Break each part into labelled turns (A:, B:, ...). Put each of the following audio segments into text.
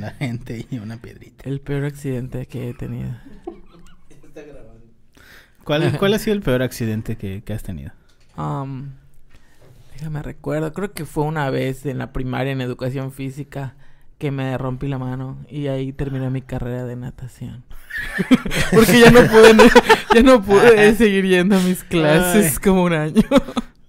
A: la gente y una piedrita.
B: El peor accidente que he tenido.
A: ¿Cuál, cuál ha sido el peor accidente que, que has tenido?
B: Um, déjame recuerdo, creo que fue una vez en la primaria en educación física que me rompí la mano y ahí terminé mi carrera de natación. Porque ya no pude, ya no pude seguir yendo a mis clases
A: Ay.
B: como un año.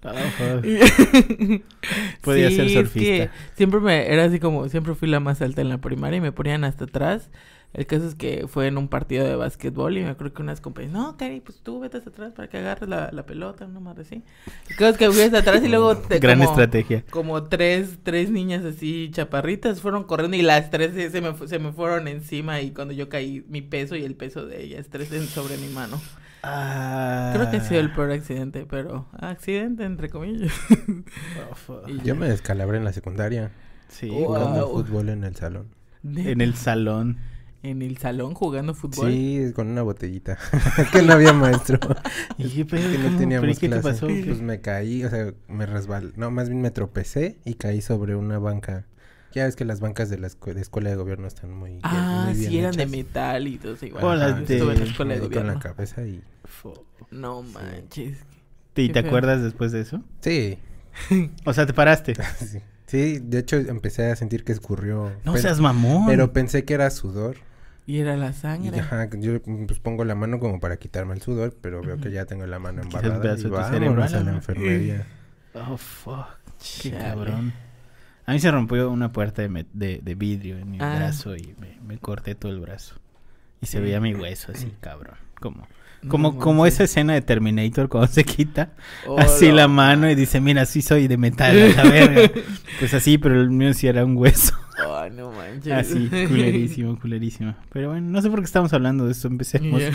A: Podía
B: Sí,
A: ser
B: es
A: surfista.
B: que siempre me era así como siempre fui la más alta en la primaria y me ponían hasta atrás. El caso es que fue en un partido de básquetbol y me acuerdo que unas compañeras, no, Cari, pues tú vete hasta atrás para que agarres la, la pelota, una madre así. El caso es que fui hasta atrás y luego te-
A: Gran
B: como,
A: estrategia.
B: como tres, tres niñas así chaparritas fueron corriendo y las tres se, se me, se me fueron encima y cuando yo caí mi peso y el peso de ellas, tres sobre mi mano. Creo que ha sido el peor accidente, pero accidente entre comillas.
A: Oh.
B: Y
C: Yo me descalabré en la secundaria
A: Sí,
B: Wow.
C: jugando
B: Wow.
C: fútbol en el salón.
A: en el salón.
B: En el salón jugando fútbol.
C: Sí, con una botellita. Que no había maestro.
A: ¿Y qué pedo?
C: que no teníamos
A: ¿Pero y qué te
C: clase.
A: pasó?
C: Pues me caí, o sea, me resbalé. No, más bien me tropecé y caí sobre una banca. Ya ves que las bancas de la escu- de escuela de gobierno están muy, bien-
B: Ah,
C: muy bien
B: sí, eran de metal y todo eso. Igual. Ajá,
C: Ajá,
B: yo estuve en la escuela de
C: di con la
B: gobierno.
C: cabeza y...
B: No manches.
A: ¿Y te
B: feo.
A: acuerdas después de eso?
C: Sí,
A: O sea, te paraste.
C: sí. Sí, de hecho empecé a sentir que escurrió.
A: No
C: pero,
A: seas mamón.
C: pero pensé que era sudor.
B: Y era la
C: Y
B: sangre.
C: ajá, yo pues pongo la mano como para quitarme el sudor, pero veo que ya tengo la mano embarrada y
A: de cerebro,
C: a la enfermería.
A: Oh, fuck. Qué
B: Chale.
A: cabrón. A mí se rompió una puerta de, de, de vidrio en mi
B: Ah.
A: brazo y me, me corté todo el brazo. Y se veía mi hueso así, cabrón. Como,
B: No
A: como, como esa escena de Terminator cuando se quita
B: Oh,
A: así
B: no.
A: la mano y dice, mira, sí soy de metal, a la verga. Pues así, pero el mío sí era un hueso.
B: Ay, no manches.
A: Así, culerísimo, culerísimo. Pero bueno, no sé por qué estamos hablando de esto, empecemos.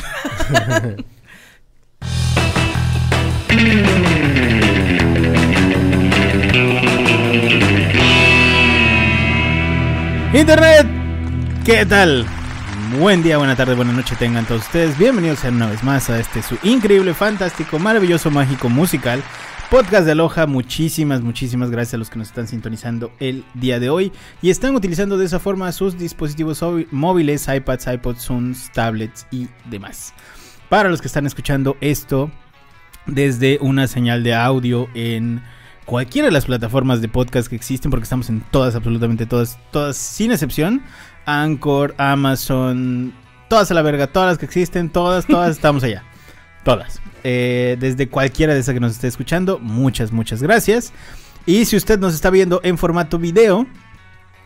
A: Internet, ¿qué tal? Buen día, buena tarde, buena noche tengan todos ustedes. Bienvenidos una vez más a este su increíble, fantástico, maravilloso, mágico, musical podcast de Aloha. Muchísimas, muchísimas gracias a los que nos están sintonizando el día de hoy y están utilizando de esa forma sus dispositivos óvi- móviles, iPads, iPods, Zooms, tablets y demás. Para los que están escuchando esto desde una señal de audio en cualquiera de las plataformas de podcast que existen, porque estamos en todas, absolutamente todas, todas sin excepción. Anchor, Amazon, todas a la verga, todas las que existen, todas, todas estamos allá. Todas. Eh, desde cualquiera de esas que nos esté escuchando, muchas, muchas gracias. Y si usted nos está viendo en formato video,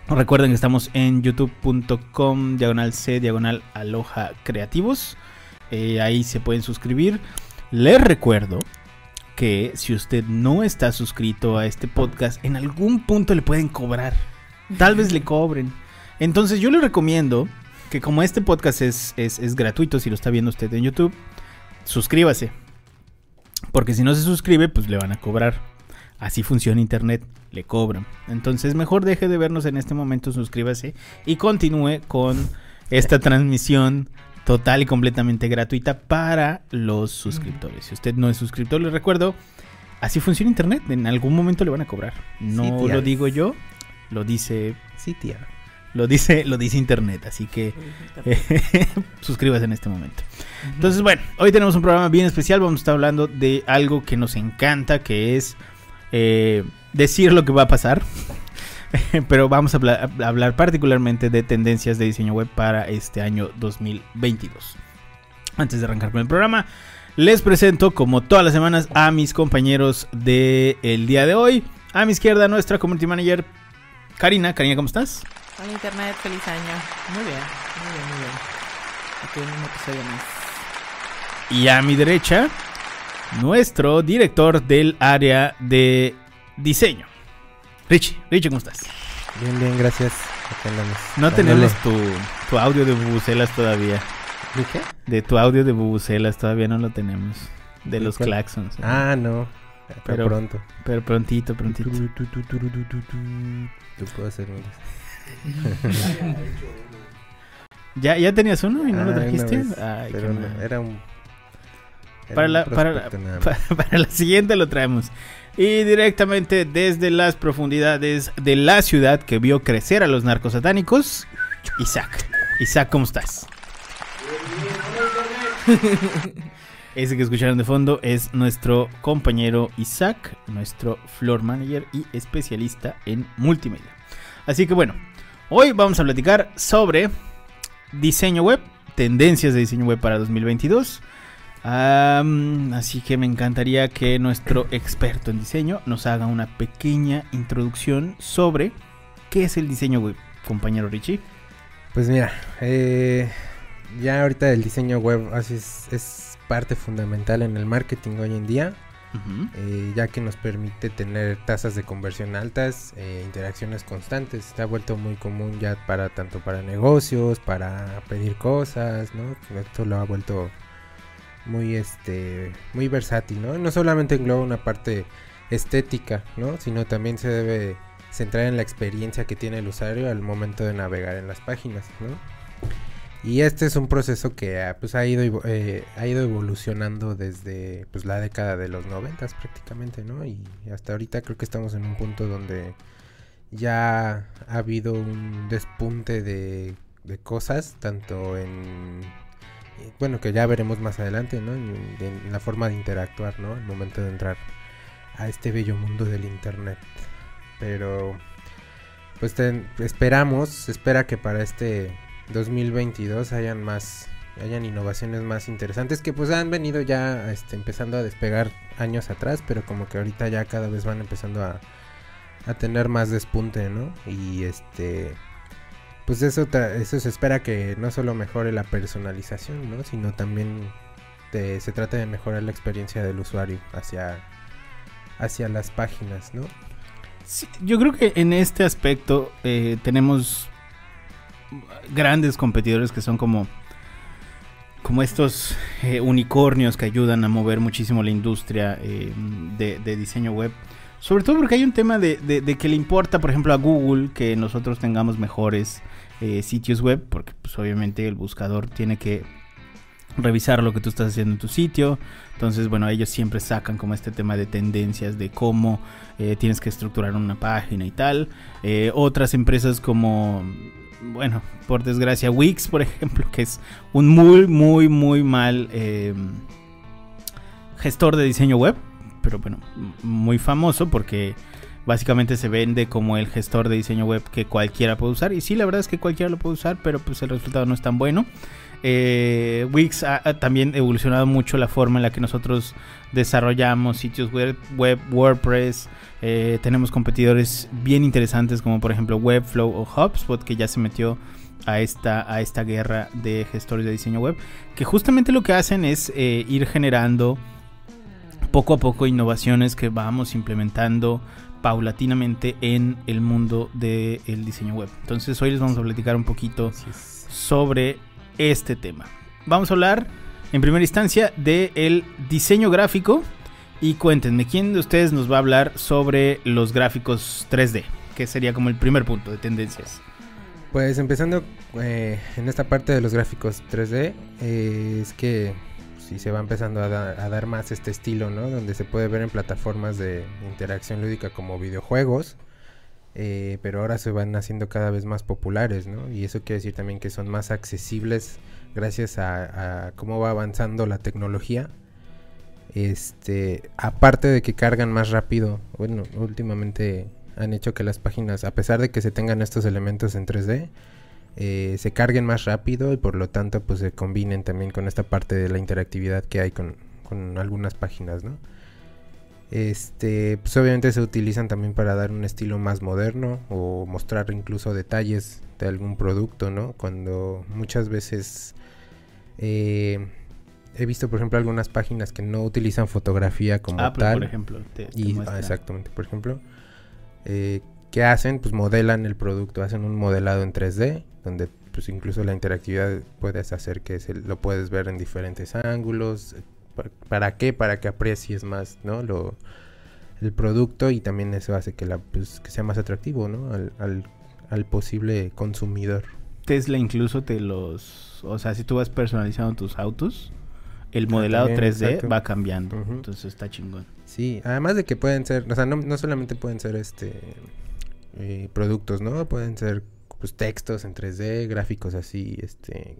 A: recuerden que estamos en youtube.com, diagonal C, diagonal aloha creativos. Eh, ahí se pueden suscribir. Les recuerdo que si usted no está suscrito a este podcast, en algún punto le pueden cobrar. Tal vez le cobren. Entonces yo le recomiendo que como este podcast es, es, es gratuito, si lo está viendo usted en YouTube, suscríbase. Porque si no se suscribe, pues le van a cobrar. Así funciona Internet, le cobran. Entonces mejor deje de vernos en este momento, suscríbase y continúe con esta transmisión total y completamente gratuita para los suscriptores. Si usted no es suscriptor, le recuerdo, así funciona Internet. En algún momento le van a cobrar. No
C: Sí,
A: lo digo yo, lo dice,
C: Sí, tía.
A: lo dice, lo dice Internet. Así que suscríbase en este momento. Entonces, bueno, hoy tenemos un programa bien especial. Vamos a estar hablando de algo que nos encanta, que es eh, decir lo que va a pasar. Pero vamos a hablar, a hablar particularmente de tendencias de diseño web para este año 2022. Antes de arrancar con el programa, les presento, como todas las semanas, a mis compañeros del día de hoy. A mi izquierda, nuestra community manager, Karina. Karina, ¿cómo estás?
B: Hola internet, feliz año. Muy bien, muy bien, muy bien. Aquí en un episodio más.
A: Y a mi derecha, nuestro director del área de diseño. Richie, Richie, ¿cómo estás?
C: Bien, bien, gracias. Andamos.
A: No
C: Dándole.
A: tenemos tu, tu audio de bubucelas todavía.
C: ¿De qué?
A: De tu audio de bubucelas todavía no lo tenemos. De
C: ¿De
A: los
C: cuál?
A: claxons.
C: Ah, no. Pero,
A: Pero-
C: pronto.
A: Pero prontito, prontito.
C: Yo puedo hacer.
A: ¿Ya, ¿Ya tenías uno y no lo
C: Ah,
A: trajiste?
C: vez,
A: Ay, qué
C: pero no, era un... era
A: Para
C: un
A: la- para la- Para la siguiente lo traemos. Y directamente desde las profundidades de la ciudad que vio crecer a los narcosatánicos, Isaac. Isaac, ¿cómo estás? Ese que escucharon de fondo es nuestro compañero Isaac, nuestro floor manager y especialista en multimedia. Así que bueno, hoy vamos a platicar sobre diseño web, tendencias de diseño web para 2022. Así que me encantaría que nuestro experto en diseño nos haga una pequeña introducción sobre qué es el diseño web, compañero Richie.
C: Pues mira, eh, ya ahorita el diseño web así es, es parte fundamental en el marketing hoy en día, eh, ya que nos permite tener tasas de conversión altas, eh, interacciones constantes. Está vuelto muy común ya para tanto para negocios, para pedir cosas, ¿no? Esto lo ha vuelto muy este muy versátil, ¿no? No solamente engloba una parte estética, ¿no? Sino también se debe centrar en la experiencia que tiene el usuario al momento de navegar en las páginas, ¿no? Y este es un proceso que ah, pues, ha, ido, eh, ha ido evolucionando desde pues, la década de los noventas prácticamente, ¿no? Y hasta ahorita creo que estamos en un punto donde ya ha habido un despunte de, de cosas, tanto en... Bueno, que ya veremos más adelante, ¿no? En, la forma de interactuar, ¿no? Al momento de entrar a este bello mundo del Internet. Pero... Pues esperamos, se espera que para este 2022 hayan más hayan innovaciones más interesantes que pues han venido ya este, empezando a despegar años atrás pero como que ahorita ya cada vez van empezando a, a tener más despunte no y este pues eso eso se espera que no solo mejore la personalización no sino también se trata de mejorar la experiencia del usuario hacia hacia las páginas no
A: Sí, yo creo que en este aspecto eh, tenemos grandes competidores que son como como estos eh, unicornios que ayudan a mover muchísimo la industria eh, de diseño web. Sobre todo porque hay un tema de, de- que le importa, por ejemplo, a Google que nosotros tengamos mejores eh, sitios web, porque pues, obviamente el buscador tiene que revisar lo que tú estás haciendo en tu sitio. Entonces, bueno, ellos siempre sacan como este tema de tendencias de cómo eh, tienes que estructurar una página y tal. Eh, otras empresas como, bueno, por desgracia, Wix, por ejemplo, que es un muy, muy, muy mal gestor de diseño web. Pero bueno, muy famoso porque básicamente se vende como el gestor de diseño web que cualquiera puede usar. Y sí, la verdad es que cualquiera lo puede usar, pero pues el resultado no es tan bueno. Eh, Wix ha, ha también evolucionado mucho la forma en la que nosotros desarrollamos sitios web, web WordPress. Eh, tenemos competidores bien interesantes como por ejemplo Webflow o HubSpot que ya se metió a esta, a esta guerra de gestores de diseño web. Que justamente lo que hacen es eh, ir generando poco a poco innovaciones que vamos implementando paulatinamente en el mundo del diseño web. Entonces hoy les vamos a platicar un poquito sobre este tema. Vamos a hablar en primera instancia del diseño gráfico y cuéntenme, ¿quién de ustedes nos va a hablar sobre los gráficos 3D? Que sería como el primer punto de tendencias.
C: Pues empezando eh, en esta parte de los gráficos 3D, eh, es que sí se va empezando a dar más este estilo, ¿no? Donde se puede ver en plataformas de interacción lúdica como videojuegos, eh, pero ahora se van haciendo cada vez más populares, ¿no? Y eso quiere decir también que son más accesibles gracias a, a cómo va avanzando la tecnología. Este, aparte de que cargan más rápido, bueno, últimamente han hecho que las páginas, a pesar de que se tengan estos elementos en 3D, eh, se carguen más rápido y por lo tanto pues se combinen también con esta parte de la interactividad que hay con, con algunas páginas, ¿no? Este, pues obviamente se utilizan también para dar un estilo más moderno o mostrar incluso detalles de algún producto, ¿no? Cuando muchas veces eh, he visto, por ejemplo, algunas páginas que no utilizan fotografía como
A: Ah,
C: tal.
A: por ejemplo, te, te
C: Y, ah, exactamente, por ejemplo, eh, ¿qué hacen? Pues modelan el producto, hacen un modelado en 3D, donde pues incluso la interactividad puedes hacer que se, lo puedes ver en diferentes ángulos. eh, ¿Para, para qué? Para que aprecies más, ¿no? Lo, el producto y también eso hace que, la, pues, que sea más atractivo, ¿no? Al, al, al posible consumidor.
A: Tesla incluso te los... O sea, si tú vas personalizando tus autos, el modelado
C: también,
A: 3D
C: exacto.
A: va cambiando. Entonces está chingón.
C: Sí, además de que pueden ser, o sea, no, no solamente pueden ser este eh, productos, ¿no? Pueden ser pues textos en 3D, gráficos así, este,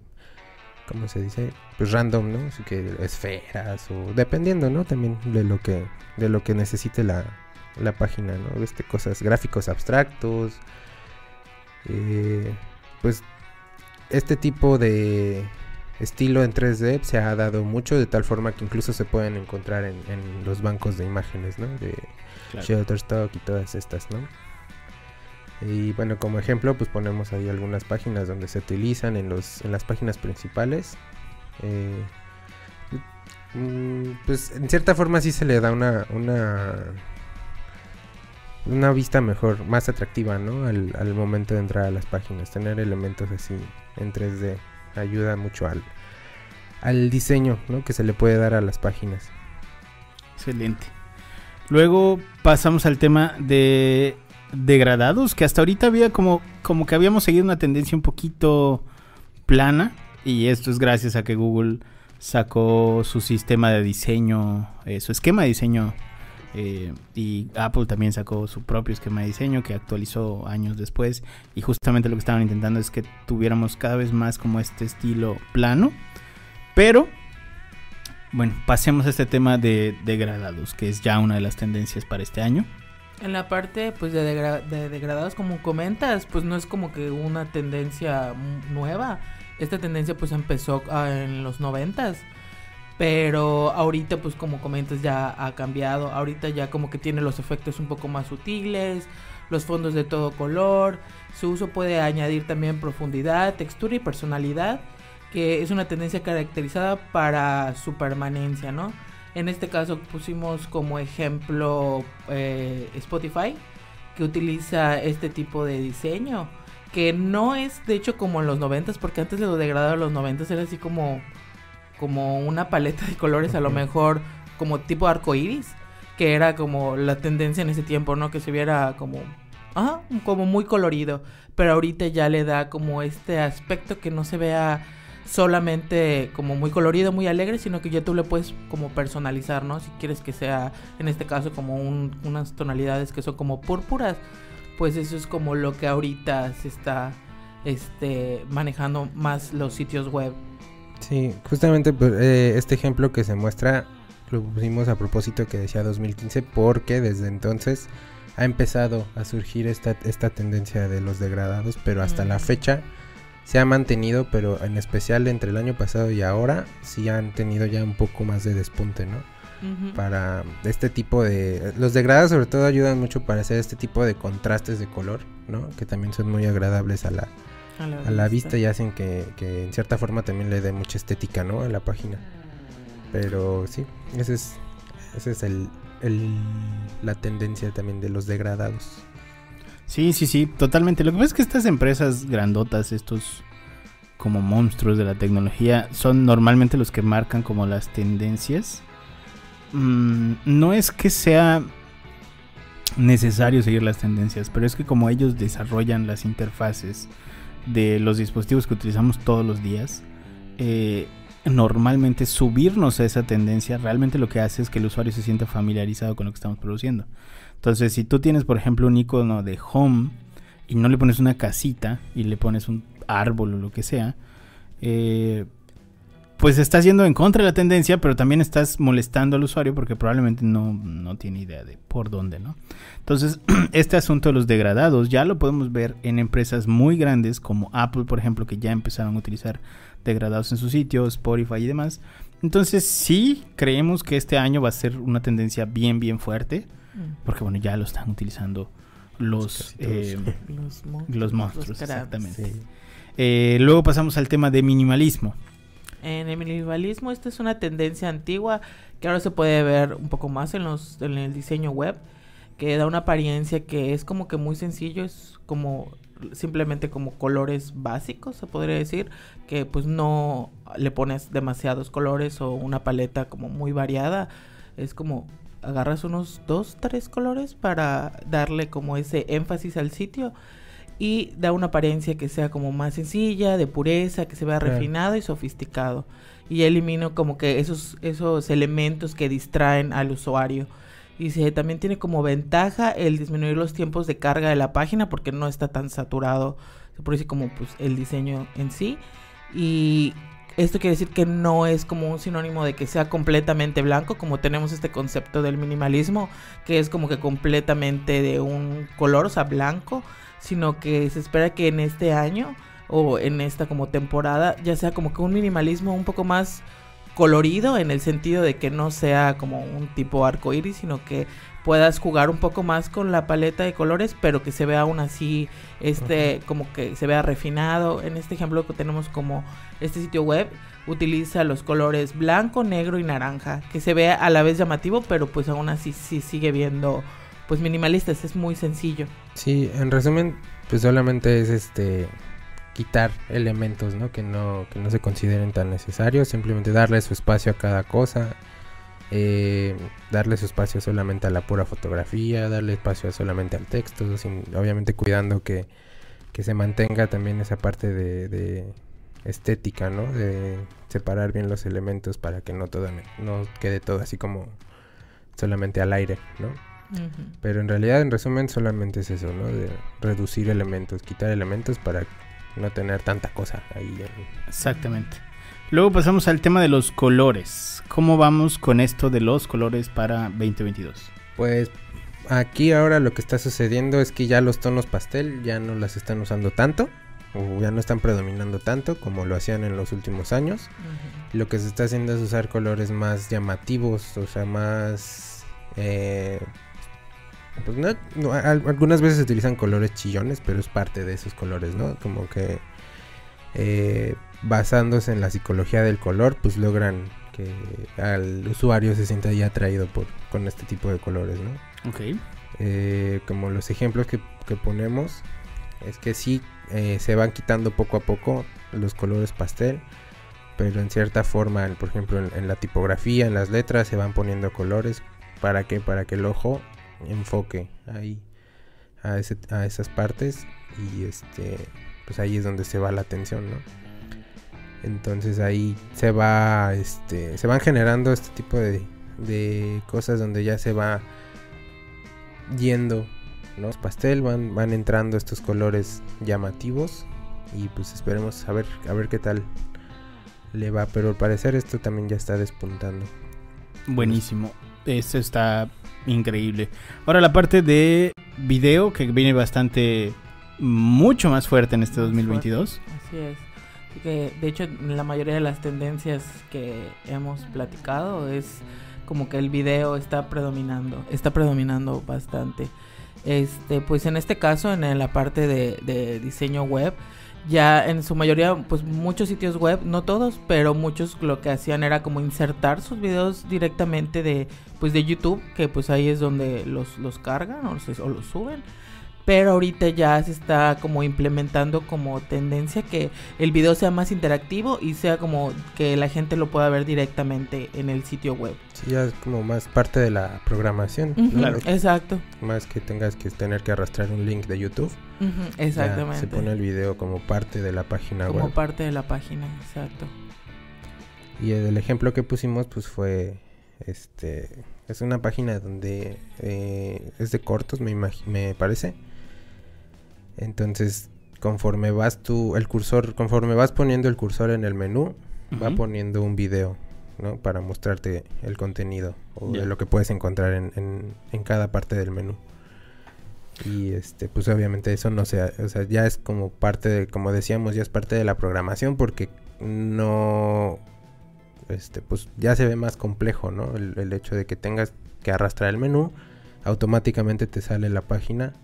C: ¿cómo se dice? Pues random, ¿no? Así que esferas o dependiendo, ¿no? También de lo que, de lo que necesite la, la página, ¿no? Este, cosas, gráficos abstractos, eh, pues este tipo de estilo en 3D se ha dado mucho de tal forma que incluso se pueden encontrar en, en los bancos de imágenes, ¿no? De Shutterstock y todas estas, ¿no? Y bueno, como ejemplo, pues ponemos ahí algunas páginas donde se utilizan en, los, en las páginas principales. Eh, mm, pues en cierta forma sí se le da una, una, una vista mejor, más atractiva, ¿no? Al, al momento de entrar a las páginas. Tener elementos así en 3D ayuda mucho al, al diseño, ¿no? Que se le puede dar a las páginas.
A: Excelente. Luego pasamos al tema de degradados, que hasta ahorita había como, como que habíamos seguido una tendencia un poquito plana. Y esto es gracias a que Google sacó su sistema de diseño, eh, su esquema de diseño. eh, y Apple también sacó su propio esquema de diseño que actualizó años después. Y justamente lo que estaban intentando es que tuviéramos cada vez más como este estilo plano. Pero, bueno, pasemos a este tema de degradados, que es ya una de las tendencias para este año.
B: En la parte pues de, degra- de degradados como comentas, pues no es como que una tendencia nueva. Esta tendencia pues empezó ah, en los noventas. Pero ahorita pues como comentas ya ha cambiado. Ahorita ya como que tiene los efectos un poco más sutiles. Los fondos de todo color. Su uso puede añadir también profundidad, textura y personalidad. Que es una tendencia caracterizada para su permanencia, ¿no? En este caso pusimos como ejemplo eh, Spotify, que utiliza este tipo de diseño. Que no es de hecho como en los noventas, porque antes de lo degradado de los noventas era así como, como una paleta de colores, a lo mejor como tipo arco iris, que era como la tendencia en ese tiempo, ¿no? Que se viera como, ajá, como muy colorido. Pero ahorita ya le da como este aspecto que no se vea solamente como muy colorido, muy alegre, sino que ya tú le puedes como personalizar, ¿no? Si quieres que sea, en este caso, como un- unas tonalidades que son como púrpuras, pues eso es como lo que ahorita se está este, manejando más los sitios web.
C: Sí, justamente pues, eh, este ejemplo que se muestra lo pusimos a propósito que decía 2015 porque desde entonces ha empezado a surgir esta, esta tendencia de los degradados, pero hasta la
B: Mm.
C: fecha se ha mantenido, pero en especial entre el año pasado y ahora sí han tenido ya un poco más de despunte, ¿no? Para este tipo de... Los degradados sobre todo ayudan mucho para hacer este tipo de contrastes de color, ¿no? Que también son muy agradables a la, a la vista y hacen que, que en cierta forma también le dé mucha estética, ¿no? A la página. Pero sí, ese es, ese es el, el- la tendencia también de los degradados.
A: Sí, sí, sí, totalmente. Lo que pasa es que estas empresas grandotas, estos como monstruos de la tecnología, son normalmente los que marcan como las tendencias. Mm, no es que sea necesario seguir las tendencias, pero es que como ellos desarrollan las interfaces de los dispositivos que utilizamos todos los días, eh, normalmente subirnos a esa tendencia realmente lo que hace es que el usuario se sienta familiarizado con lo que estamos produciendo. Entonces, si tú tienes, por ejemplo, un icono de home y no le pones una casita y le pones un árbol o lo que sea, eh, pues estás yendo en contra de la tendencia, pero también estás molestando al usuario porque probablemente no, no tiene idea de por dónde, ¿no? Entonces, este asunto de los degradados ya lo podemos ver en empresas muy grandes como Apple, por ejemplo, que ya empezaron a utilizar degradados en su sitio, Spotify y demás. Entonces, sí creemos que este año va a ser una tendencia bien, bien fuerte.
B: Mm.
A: Porque bueno, ya lo están utilizando los, eh,
B: Los monstruos.
A: los monstruos,
B: crabs.
A: exactamente.
C: Sí.
A: Eh, luego pasamos al tema de minimalismo.
B: En el minimalismo esta es una tendencia antigua que ahora se puede ver un poco más en los en el diseño web que da una apariencia que es como que muy sencillo, es como simplemente como colores básicos, se podría decir, que pues no le pones demasiados colores o una paleta como muy variada, es como agarras unos dos, tres colores para darle como ese énfasis al sitio y da una apariencia que sea como más sencilla, de pureza, que se vea
C: Claro.
B: refinado y sofisticado. Y elimino como que esos, esos elementos que distraen al usuario. Y se, también tiene como ventaja el disminuir los tiempos de carga de la página porque no está tan saturado. se decir como pues el diseño en sí. Y esto quiere decir que no es como un sinónimo de que sea completamente blanco, como tenemos este concepto del minimalismo, que es como que completamente de un color, o sea, blanco, sino que se espera que en este año o en esta como temporada ya sea como que un minimalismo un poco más colorido en el sentido de que no sea como un tipo arco iris, sino que puedas jugar un poco más con la paleta de colores, pero que se vea aún así, este, como que se vea refinado. En este ejemplo que tenemos como este sitio web, utiliza los colores blanco, negro y naranja, que se vea a la vez llamativo, pero pues aún así sí sigue viendo pues minimalistas, es muy sencillo.
C: Sí, en resumen, pues solamente es este quitar elementos, ¿no? Que no que no se consideren tan necesarios, simplemente darle su espacio a cada cosa eh, darle su espacio solamente a la pura fotografía, darle espacio solamente al texto, obviamente cuidando que, se mantenga también esa parte de, estética, ¿no? De separar bien los elementos para que no todo no quede todo así como solamente al aire, ¿no? Pero en realidad, en resumen, solamente es eso, ¿no? De reducir elementos, quitar elementos para no tener tanta cosa ahí.
A: Exactamente. Luego pasamos al tema de los colores. ¿Cómo vamos con esto de los colores para 2022?
C: Pues aquí ahora lo que está sucediendo es que ya los tonos pastel ya no las están usando tanto o ya no están predominando tanto como lo hacían en los últimos años. Lo que se está haciendo es usar colores más llamativos, o sea, más... Eh, pues no, algunas veces se utilizan colores chillones, pero es parte de esos colores, ¿no? Como que eh, basándose en la psicología del color, pues logran que al usuario se sienta ya atraído por, con este tipo de colores, ¿no?
A: Ok.
C: Eh, como los ejemplos que, ponemos, es que sí eh, se van quitando poco a poco los colores pastel, pero en cierta forma, por ejemplo, en, la tipografía, en las letras, se van poniendo colores. ¿Para que Para que el ojo enfoque ahí a, a esas partes y este pues ahí es donde se va la atención, ¿no? Entonces ahí se va, este, se van generando este tipo de, de cosas donde ya se va yendo los pastel, van, van entrando estos colores llamativos y pues esperemos a ver, a ver qué tal le va, pero al parecer esto también ya está despuntando.
A: Buenísimo, esto está increíble. Ahora la parte de video que viene bastante mucho más fuerte en este 2022.
B: Así es que de hecho la mayoría de las tendencias que hemos platicado es como que el video está predominando, está predominando bastante. Este, pues en este caso, en la parte de, diseño web, ya en su mayoría, pues muchos sitios web, no todos, pero muchos lo que hacían era como insertar sus videos directamente de, pues de YouTube, que pues ahí es donde los, los cargan o, o los suben pero ahorita ya se está como implementando como tendencia que el video sea más interactivo y sea como que la gente lo pueda ver directamente en el sitio web.
C: Sí, ya es como más parte de la programación.
B: claro. Exacto.
C: Más que tengas que tener que arrastrar un link de YouTube.
B: exactamente.
C: se pone el video como parte de la página
B: web.
C: Como
B: parte de la página, exacto.
C: Y el ejemplo que pusimos pues fue este es una página donde eh, es de cortos me, me parece entonces, conforme vas tú, el cursor, conforme vas poniendo el cursor en el menú, va poniendo un video, ¿no? Para mostrarte el contenido o de lo que puedes encontrar en, en, cada parte del menú. Y este, pues obviamente eso no sea, o sea, ya es como parte de, como decíamos, ya es parte de la programación porque no, este, pues ya se ve más complejo, ¿no? El, el hecho de que tengas que arrastrar el menú, automáticamente te sale la página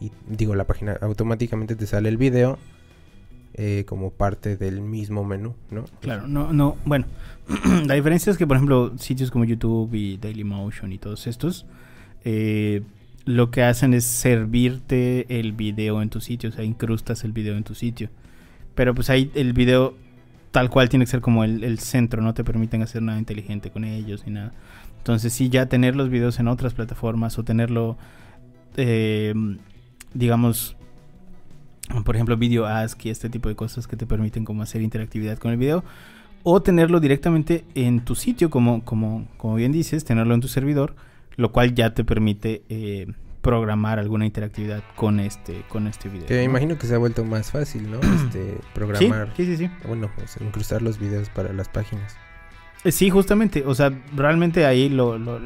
C: y digo la página automáticamente te sale el video eh, como parte del mismo menú, ¿no?
A: Claro, no, no, bueno, la diferencia es que por ejemplo sitios como YouTube y Dailymotion y todos estos eh, lo que hacen es servirte el video en tu sitio, o sea, incrustas el video en tu sitio. Pero pues ahí el video tal cual tiene que ser como el, el centro, no te permiten hacer nada inteligente con ellos ni nada. Entonces sí, ya tener los videos en otras plataformas o tenerlo eh, digamos, por ejemplo, video ask y este tipo de cosas que te permiten como hacer interactividad con el video. O tenerlo directamente en tu sitio, como, como, como bien dices, tenerlo en tu servidor, lo cual ya te permite eh, programar alguna interactividad con este con este video.
C: Que imagino que se ha vuelto más fácil, ¿no? Este, programar,
A: Sí, sí, sí.
C: bueno, pues incrustar los videos para las páginas.
A: Eh, Sí, justamente, o sea, realmente ahí lo, lo-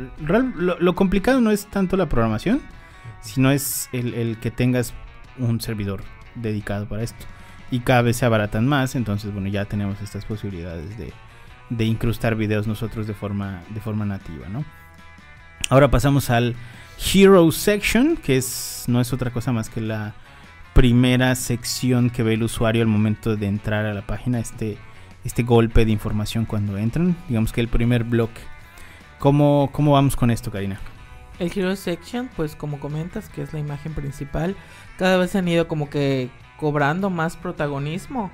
A: lo complicado no es tanto la programación, sino es el, que tengas un servidor dedicado para esto. Y cada vez se abaratan más, entonces, bueno, ya tenemos estas posibilidades de, incrustar videos nosotros de forma, nativa, ¿no? Ahora pasamos al Hero Section, que no es otra cosa más que la primera sección que ve el usuario al momento de entrar a la página, este este golpe de información cuando entran. Digamos que el primer bloque. ¿Cómo, cómo vamos con esto, Karina?
B: El Hero Section, pues como comentas, que es la imagen principal, cada vez han ido como que cobrando más protagonismo.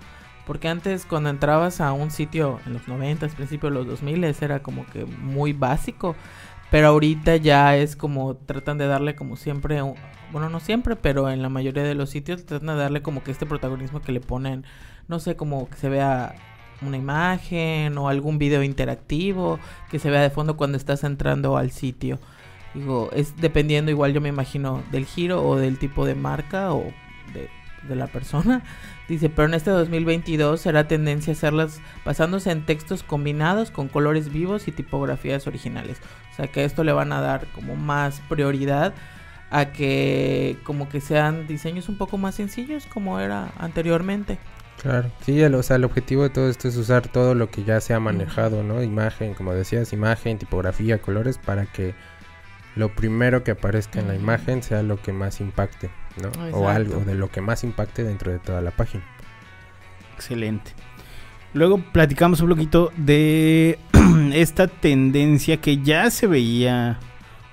B: Porque antes cuando entrabas a un sitio en los 90, principios de los 2000 era como que muy básico. Pero ahorita ya es como tratan de darle como siempre, bueno no siempre, pero en la mayoría de los sitios tratan de darle como que este protagonismo que le ponen, no sé, como que se vea una imagen o algún video interactivo que se vea de fondo cuando estás entrando al sitio. Digo, es dependiendo igual yo me imagino del giro o del tipo de marca o de, la persona. Dice, pero en este 2022 será tendencia a hacerlas basándose en textos combinados con colores vivos y tipografías originales. O sea que esto le van a dar como más prioridad a que como que sean diseños un poco más sencillos como era anteriormente.
C: Claro. Sí, el, o sea, el objetivo de todo esto es usar todo lo que ya se ha manejado, ¿no? Imagen, como decías, imagen, tipografía, colores, para que lo primero que aparezca en la imagen sea lo que más impacte, ¿no? O algo de lo que más impacte dentro de toda la página.
A: Excelente. Luego platicamos un poquito de esta tendencia que ya se veía,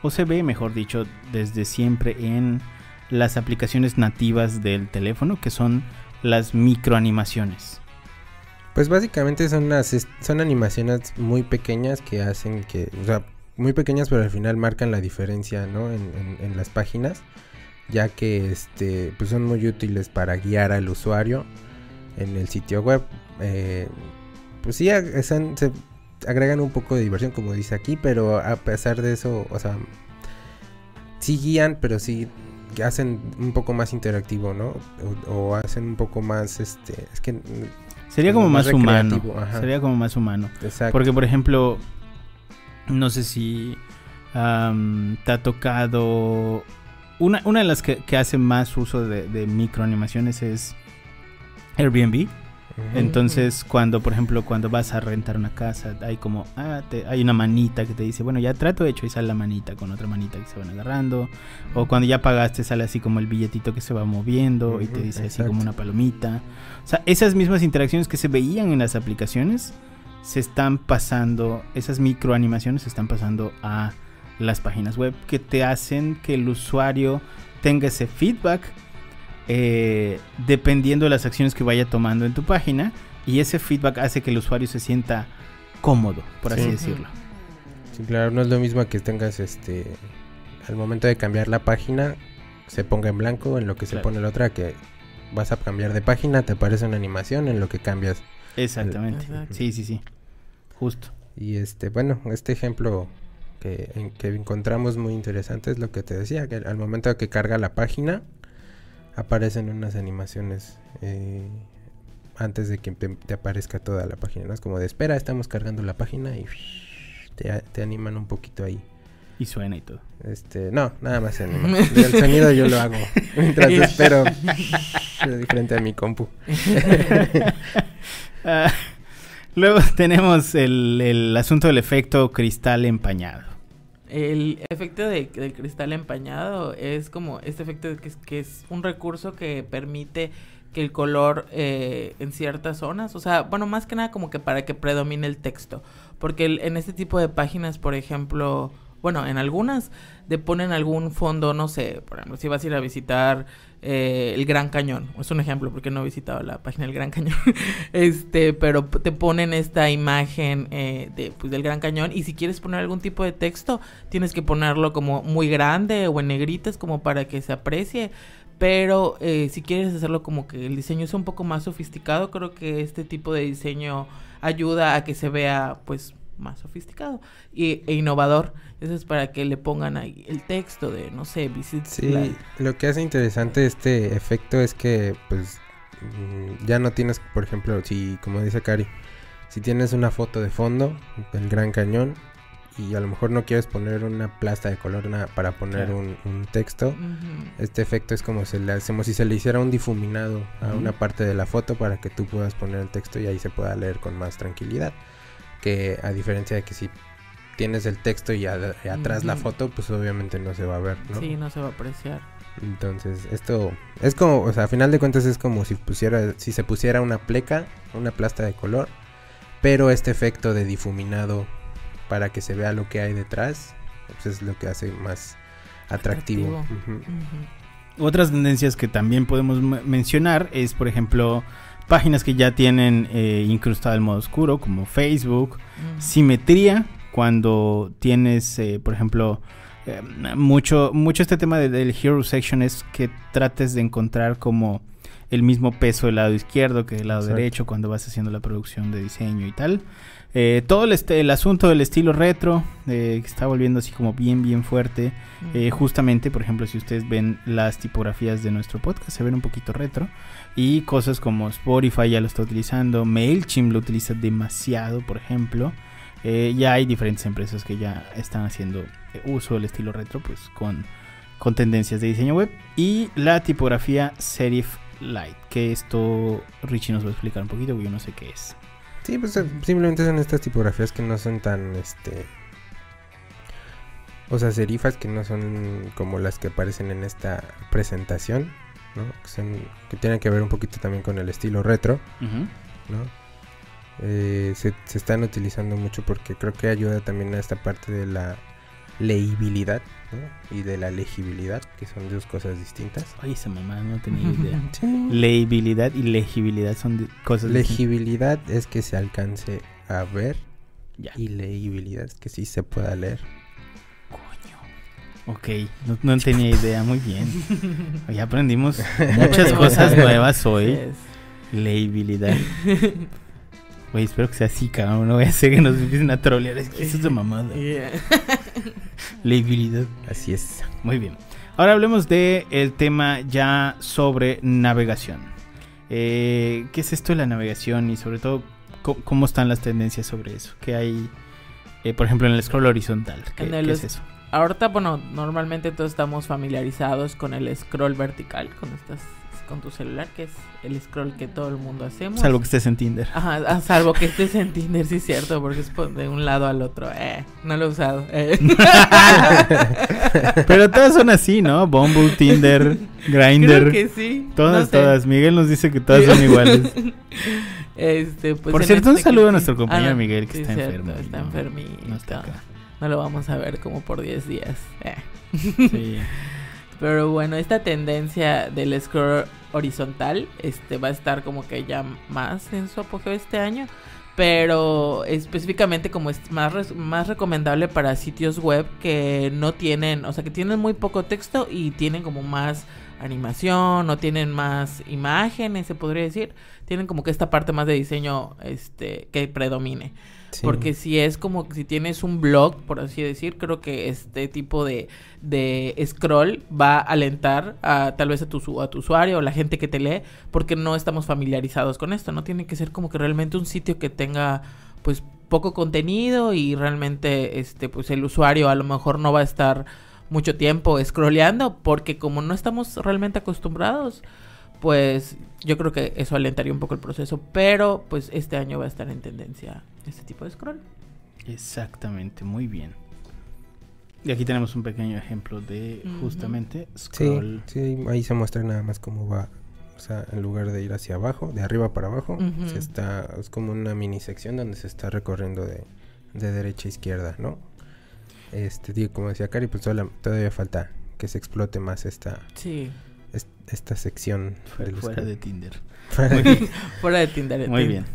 A: o se ve, mejor dicho, desde siempre en las aplicaciones nativas del teléfono, que son las microanimaciones.
C: Pues básicamente son unas son animaciones muy pequeñas que hacen que, o sea, muy pequeñas pero al final marcan la diferencia, ¿no? En, en- en las páginas, ya que este, pues son muy útiles para guiar al usuario en el sitio web. Eh, pues sí, están- se agregan un poco de diversión, como dice aquí, pero a pesar de eso, o sea, sí guían, pero sí hacen un poco más interactivo, ¿no? O, o hacen un poco más, este, es que
A: Sería como
C: Como más
A: más humano.
C: ajá.
A: Sería como más humano.
C: Exacto.
A: Porque, por ejemplo, no sé si am, te ha tocado. Una, una de las que, que hace más uso de, de microanimaciones es Airbnb. Entonces, cuando, por ejemplo, cuando vas a rentar una casa, hay como, ah, te- hay una manita que te dice, bueno, ya trato hecho y sale la manita con otra manita que se van agarrando. O cuando ya pagaste, sale así como el billetito que se va moviendo y te dice así como una palomita. O sea, esas mismas interacciones que se veían en las aplicaciones se están pasando, esas microanimaciones se están pasando a las páginas web que te hacen que el usuario tenga ese feedback eh, dependiendo de las acciones que vaya tomando en tu página y ese feedback hace que el usuario se sienta cómodo, por así
C: Sí.
A: decirlo.
C: Sí, claro, no es lo mismo que tengas este al momento de cambiar la página se ponga en blanco en lo que se pone la otra que vas a cambiar de página, te aparece una animación en lo que cambias.
A: Exactamente. Sí, sí, sí. Justo.
C: Y este, bueno, este ejemplo que, en- que encontramos muy interesante es lo que te decía, que al momento de que carga la página aparecen unas animaciones eh, antes de que te, te aparezca toda la página, ¿no? Es como de espera, estamos cargando la página y te, te animan un poquito ahí.
A: Y suena y todo.
C: Este, no, nada más se anima. El sonido yo lo hago mientras espero frente a mi compu.
A: Luego tenemos el, el asunto del efecto cristal empañado.
B: El efecto de, del cristal empañado es como este efecto que es, que es un recurso que permite que el color eh, en ciertas zonas, o sea, bueno, más que nada como que para que predomine el texto, porque el- en este tipo de páginas, por ejemplo, bueno, en algunas te ponen algún fondo, no sé, por ejemplo, si vas a ir a visitar eh, el Gran Cañón, es un ejemplo porque no he visitado la página del Gran Cañón, este, pero te ponen esta imagen eh, de, pues, del Gran Cañón y si quieres poner algún tipo de texto, tienes que ponerlo como muy grande o en negritas como para que se aprecie. Pero eh, si quieres hacerlo como que el diseño sea un poco más sofisticado, creo que este tipo de diseño ayuda a que se vea pues más sofisticado y, e innovador. Eso es para que le pongan ahí el texto de, no sé, visit.
C: Sí, lo que hace interesante este efecto es que, pues, mm, ya no tienes, por ejemplo, si, como dice Cari, si tienes una foto de fondo del Gran Cañón y a lo mejor no quieres poner una plasta de color para poner un, texto, este efecto es como, se le, hacemos si se le hiciera un difuminado a una parte de la foto para que tú puedas poner el texto y ahí se pueda leer con más tranquilidad. Que a diferencia de que si tienes el texto y, atrás la foto, pues obviamente no se va a ver, ¿no?
B: Sí, no se va a apreciar.
C: Entonces, esto es como, o sea, a final de cuentas es como si pusiera, si se pusiera una pleca, una plasta de color, pero este efecto de difuminado para que se vea lo que hay detrás, pues es lo que hace más atractivo.
A: Otras tendencias que también podemos mencionar es, por ejemplo, páginas que ya tienen eh, incrustado el modo oscuro, como Facebook, simetría, cuando tienes, eh, por ejemplo, eh, mucho, mucho este tema del Hero Section es que trates de encontrar como el mismo peso del lado izquierdo que del lado derecho cuando vas haciendo la producción de diseño y tal. Eh, todo el, este, el, asunto del estilo retro, eh, que está volviendo así como bien, bien fuerte. Eh, justamente, por ejemplo, si ustedes ven las tipografías de nuestro podcast, se ven un poquito retro. Y cosas como Spotify ya lo está utilizando, MailChimp lo utiliza demasiado, por ejemplo. Ya hay diferentes empresas que ya están haciendo uso del estilo retro, pues con, con tendencias de diseño web. Y la tipografía Serif Light, que esto Richie nos va a explicar un poquito, porque yo no sé qué es.
C: Sí, pues eh, simplemente son estas tipografías que no son tan, este... O sea, serifas que no son como las que aparecen en esta presentación, ¿no? Que, tienen que ver un poquito también con el estilo retro, ¿no? Eh, se, se, están utilizando mucho porque creo que ayuda también a esta parte de la legibilidad y de la legibilidad, que son dos cosas distintas.
A: Ay, esa mamá no tenía idea. Legibilidad y legibilidad son cosas
C: Legibilidad es que se alcance a ver y legibilidad es que sí se pueda leer.
A: Coño. Ok, no, tenía idea, muy bien. Hoy aprendimos muchas cosas nuevas hoy. Legibilidad. Espero que sea así, cabrón. No voy a hacer que nos empiecen a trolear. Es que eso es de mamada. Legibilidad.
C: Así es.
A: Muy bien. Ahora hablemos de el tema ya sobre navegación. Eh, ¿Qué es esto de la navegación y sobre todo cómo, están las tendencias sobre eso? ¿Qué hay, eh, por ejemplo, en el scroll horizontal? ¿Qué, ¿qué es eso?
B: Ahorita, bueno, normalmente todos estamos familiarizados con el scroll vertical, con estas con tu celular, que es el scroll que todo el mundo hacemos.
A: Salvo que estés en Tinder.
B: Ajá, ah, salvo que estés en Tinder, sí es cierto, porque es de un lado al otro. Eh, no lo he usado. Eh.
A: Pero todas son así, ¿no? Bumble, Tinder, Grindr.
B: Creo que sí.
A: Todas, todas. Miguel nos dice que todas son iguales.
B: Este, pues
A: Por cierto, un este saludo a nuestro compañero ah, Miguel que está enfermo.
B: Está enfermito. No, no, lo vamos a ver como por 10 días. Eh. Sí. Pero bueno, esta tendencia del scroll horizontal este va a estar como que ya más en su apogeo este año. Pero específicamente como es más, más recomendable para sitios web que no tienen, o sea, que tienen muy poco texto y tienen como más animación o tienen más imágenes, se podría decir. Tienen como que esta parte más de diseño este que predomine. Porque si es como si tienes un blog, por así decir, creo que este tipo de, de scroll va a alentar a tal vez a tu, a tu usuario o la gente que te lee, porque no estamos familiarizados con esto, ¿no? Tiene que ser como que realmente un sitio que tenga pues poco contenido y realmente este pues el usuario a lo mejor no va a estar mucho tiempo scrolleando porque como no estamos realmente acostumbrados pues yo creo que eso alentaría un poco el proceso, pero pues este año va a estar en tendencia este tipo de scroll.
A: Exactamente, muy bien. Y aquí tenemos un pequeño ejemplo de justamente scroll.
C: Sí, ahí se muestra nada más cómo va. O sea, en lugar de ir hacia abajo, de arriba para abajo, se está, es como una mini sección donde se está recorriendo de, derecha a izquierda, ¿no? Este, digo, como decía Cari, pues todavía falta que se explote más esta,
B: sí
C: esta sección.
A: Fuera, de Tinder.
B: Fuera de Tinder.
A: Muy bien.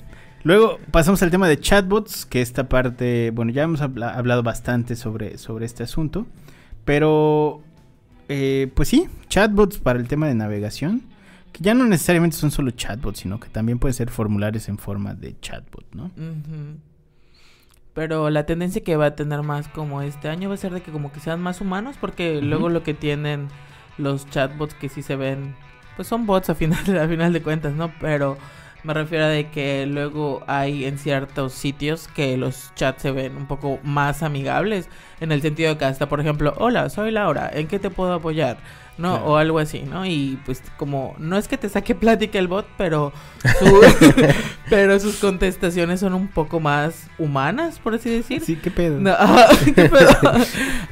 A: Luego pasamos al tema de chatbots, que esta parte, bueno, ya hemos hablado bastante sobre, sobre este asunto, pero eh, pues sí, chatbots para el tema de navegación, que ya no necesariamente son solo chatbots, sino que también pueden ser formularios en forma de chatbot, ¿no?
B: Pero la tendencia que va a tener más como este año va a ser de que como que sean más humanos, porque luego lo que tienen los chatbots que sí se ven, pues son bots a final, a de cuentas, ¿no? Pero me refiero a de que luego hay en ciertos sitios que los chats se ven un poco más amigables. En el sentido de que hasta, por ejemplo, hola, soy Laura, ¿en qué te puedo apoyar? ¿No? O algo así, ¿no? Y pues como, no es que te saque plática el bot, pero, pero sus contestaciones son un poco más humanas, por así decir.
A: Sí, qué pedo.
B: ¿qué pedo?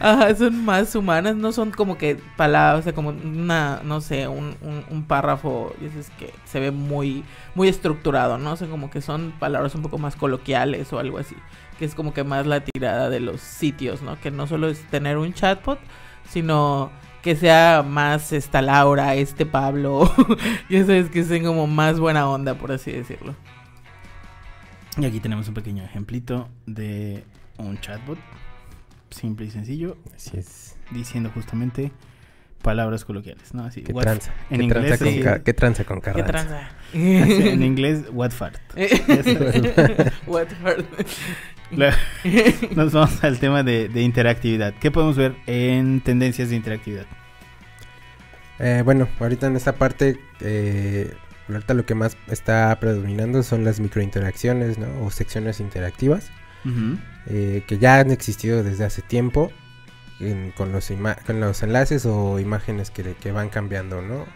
B: ajá, son más humanas, no son como que palabras, o sea, como una, no sé, un, un, párrafo, es que se ve muy, muy estructurado, ¿no? O sea, como que son palabras un poco más coloquiales o algo así, que es como que más la tirada de los sitios, ¿no? Que no solo es tener un chatbot, sino que sea más esta Laura, este Pablo, ya sabes, que sean como más buena onda, por así decirlo.
A: Y aquí tenemos un pequeño ejemplito de un chatbot, simple y sencillo.
C: Así es.
A: Diciendo justamente palabras coloquiales, ¿no? Así,
C: ¿Qué tranza?
A: En inglés.
C: con ¿Qué tranza con Carranza? ¿Qué tranza?
A: en inglés, what fart.
B: what fart.
A: nos vamos al tema de, interactividad. ¿Qué podemos ver en tendencias de interactividad?
C: Eh, bueno, ahorita en esta parte, eh, ahorita lo que más está predominando son las microinteracciones, ¿no? O secciones interactivas, eh, que ya han existido desde hace tiempo. con, los con los enlaces o imágenes que, que van cambiando, ¿no?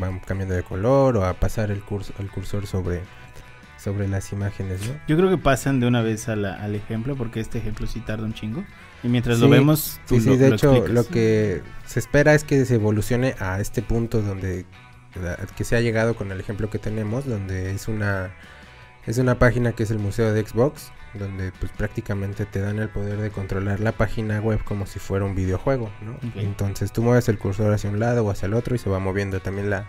C: van cambiando de color o a pasar el, curso, el cursor sobre, sobre las imágenes, ¿no?
A: Yo creo que pasan de una vez al ejemplo, porque este ejemplo sí tarda un chingo. Y mientras lo vemos,
C: tú sí, sí, de hecho, lo que se espera es que se evolucione a este punto donde que se ha llegado con el ejemplo que tenemos, donde es una es una página que es el museo de Xbox, donde pues prácticamente te dan el poder de controlar la página web como si fuera un videojuego, ¿no? Entonces tú mueves el cursor hacia un lado o hacia el otro y se va moviendo también la,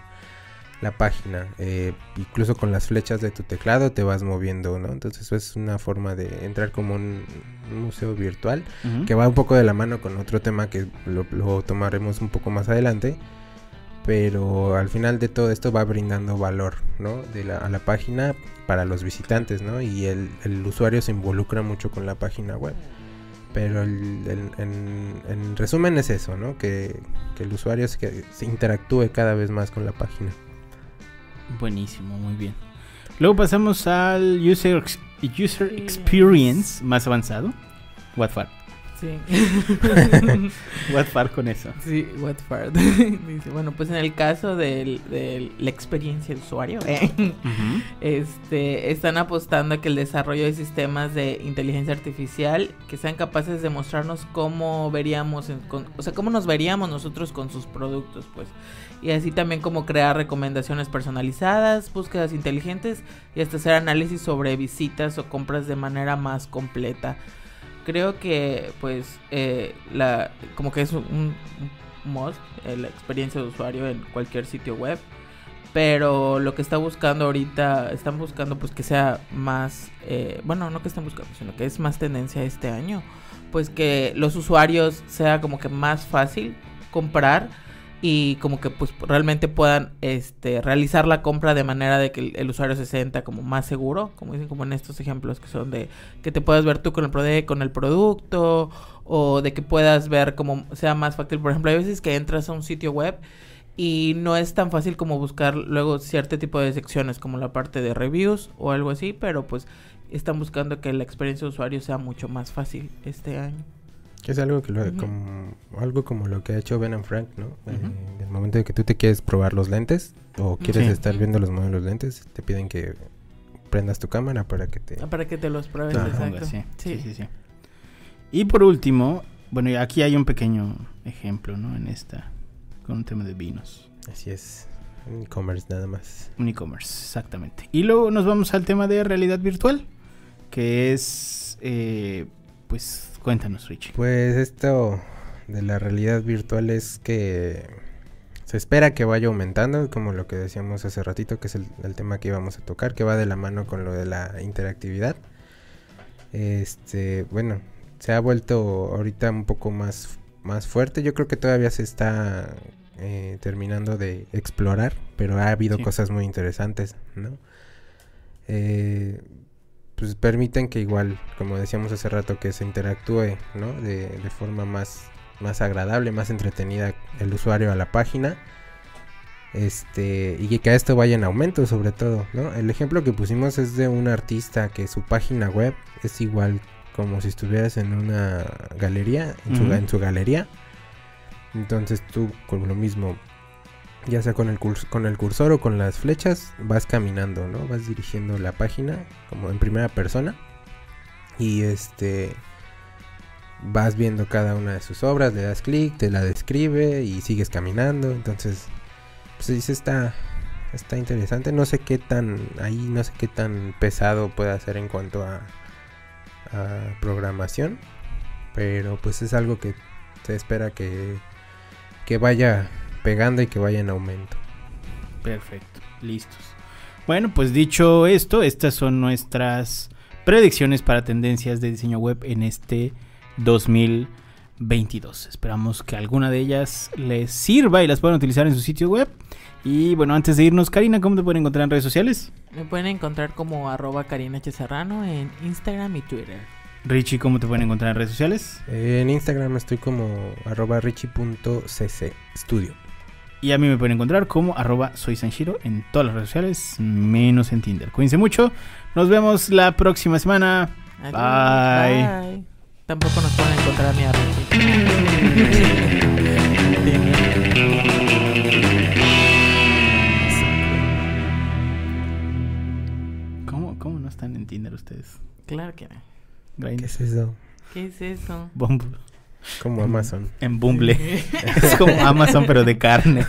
C: la página. Eh, incluso con las flechas de tu teclado te vas moviendo, ¿no? Entonces eso es una forma de entrar como un, museo virtual que va un poco de la mano con otro tema que lo, tomaremos un poco más adelante. Pero al final de todo esto va brindando valor, ¿no? De la, a la página para los visitantes, ¿no? Y el, usuario se involucra mucho con la página web. Pero en, resumen es eso, ¿no? Que, que el usuario se interactúe cada vez más con la página.
A: Buenísimo, muy bien. Luego pasamos al user, user experience más avanzado. What far.
B: Sí.
A: what far con eso.
B: Sí, what far. Dice, bueno, pues en el caso de la experiencia de usuario, este, están apostando a que el desarrollo de sistemas de inteligencia artificial que sean capaces de mostrarnos cómo veríamos, o sea, cómo nos veríamos nosotros con sus productos, pues y así también como crear recomendaciones personalizadas, búsquedas inteligentes y hasta hacer análisis sobre visitas o compras de manera más completa. Creo que pues eh, la como que es un, mod eh, la experiencia de usuario en cualquier sitio web pero lo que está buscando ahorita están buscando pues que sea más eh, bueno no que están buscando sino que es más tendencia este año pues que los usuarios sea como que más fácil comprar y como que pues realmente puedan este realizar la compra de manera de que el, usuario se sienta como más seguro, como dicen como en estos ejemplos que son de que te puedas ver tú con el con el producto o de que puedas ver como sea más fácil, por ejemplo, hay veces que entras a un sitio web y no es tan fácil como buscar luego cierto tipo de secciones como la parte de reviews o algo así, pero pues están buscando que la experiencia de usuario sea mucho más fácil este año.
C: Es algo que como, algo como lo que ha hecho Ben and Frank, ¿no? en el momento de que tú te quieres probar los lentes o quieres estar viendo los modelos lentes, te piden que prendas tu cámara para que te...
B: Ah, para que te los pruebes, exacto.
A: Sí. Sí. sí, Y por último, bueno, aquí hay un pequeño ejemplo, ¿no? En esta, con un tema de vinos.
C: Así es. Un e-commerce nada más.
A: Un e-commerce, exactamente. Y luego nos vamos al tema de realidad virtual, que es, eh, pues, Cuéntanos, Richie.
C: Pues esto de la realidad virtual es que se espera que vaya aumentando, como lo que decíamos hace ratito, que es el, tema que íbamos a tocar, que va de la mano con lo de la interactividad. Este, bueno, se ha vuelto ahorita un poco más, más fuerte. Yo creo que todavía se está eh, terminando de explorar, pero ha habido cosas muy interesantes, ¿no? Eh, pues permiten que igual, como decíamos hace rato, que se interactúe, ¿no? De, de forma más, más agradable, más entretenida el usuario a la página. Este, y que a esto vaya en aumento sobre todo, ¿no? El ejemplo que pusimos es de un artista que su página web es igual como si estuvieras en una galería, en, su, en su galería. Entonces tú con lo mismo, ya sea con el, con el cursor o con las flechas, vas caminando, ¿no? Vas dirigiendo la página como en primera persona. Y este vas viendo cada una de sus obras, le das clic, te la describe y sigues caminando. Entonces, pues dice está está interesante. No sé qué tan ahí no sé qué tan pesado puede ser en cuanto a a programación, pero pues es algo que se espera que que vaya pegando y que vaya en aumento.
A: Perfecto, listos. Bueno, pues dicho esto, estas son nuestras predicciones para tendencias de diseño web en este 2022. Esperamos que alguna de ellas les sirva y las puedan utilizar en su sitio web. Y bueno, antes de irnos, Karina, ¿cómo te pueden encontrar en redes sociales?
B: Me pueden encontrar como arroba Karina H. Serrano en Instagram y Twitter.
A: Richie, ¿cómo te pueden encontrar en redes sociales?
C: En Instagram estoy como arroba richie.cc studio.
A: Y a mí me pueden encontrar como arroba soy Sanshiro en todas las redes sociales, menos en Tinder. Cuídense mucho. Nos vemos la próxima semana.
B: Adiós,
A: Bye.
B: bye. Tampoco nos pueden encontrar ni a
A: ¿Cómo, ¿Cómo no están en Tinder ustedes?
B: Claro que no.
A: Grindr.
C: ¿Qué es eso?
B: ¿Qué es eso?
A: Bumble.
C: Como Amazon.
A: En Bumble. es como Amazon, pero de carne.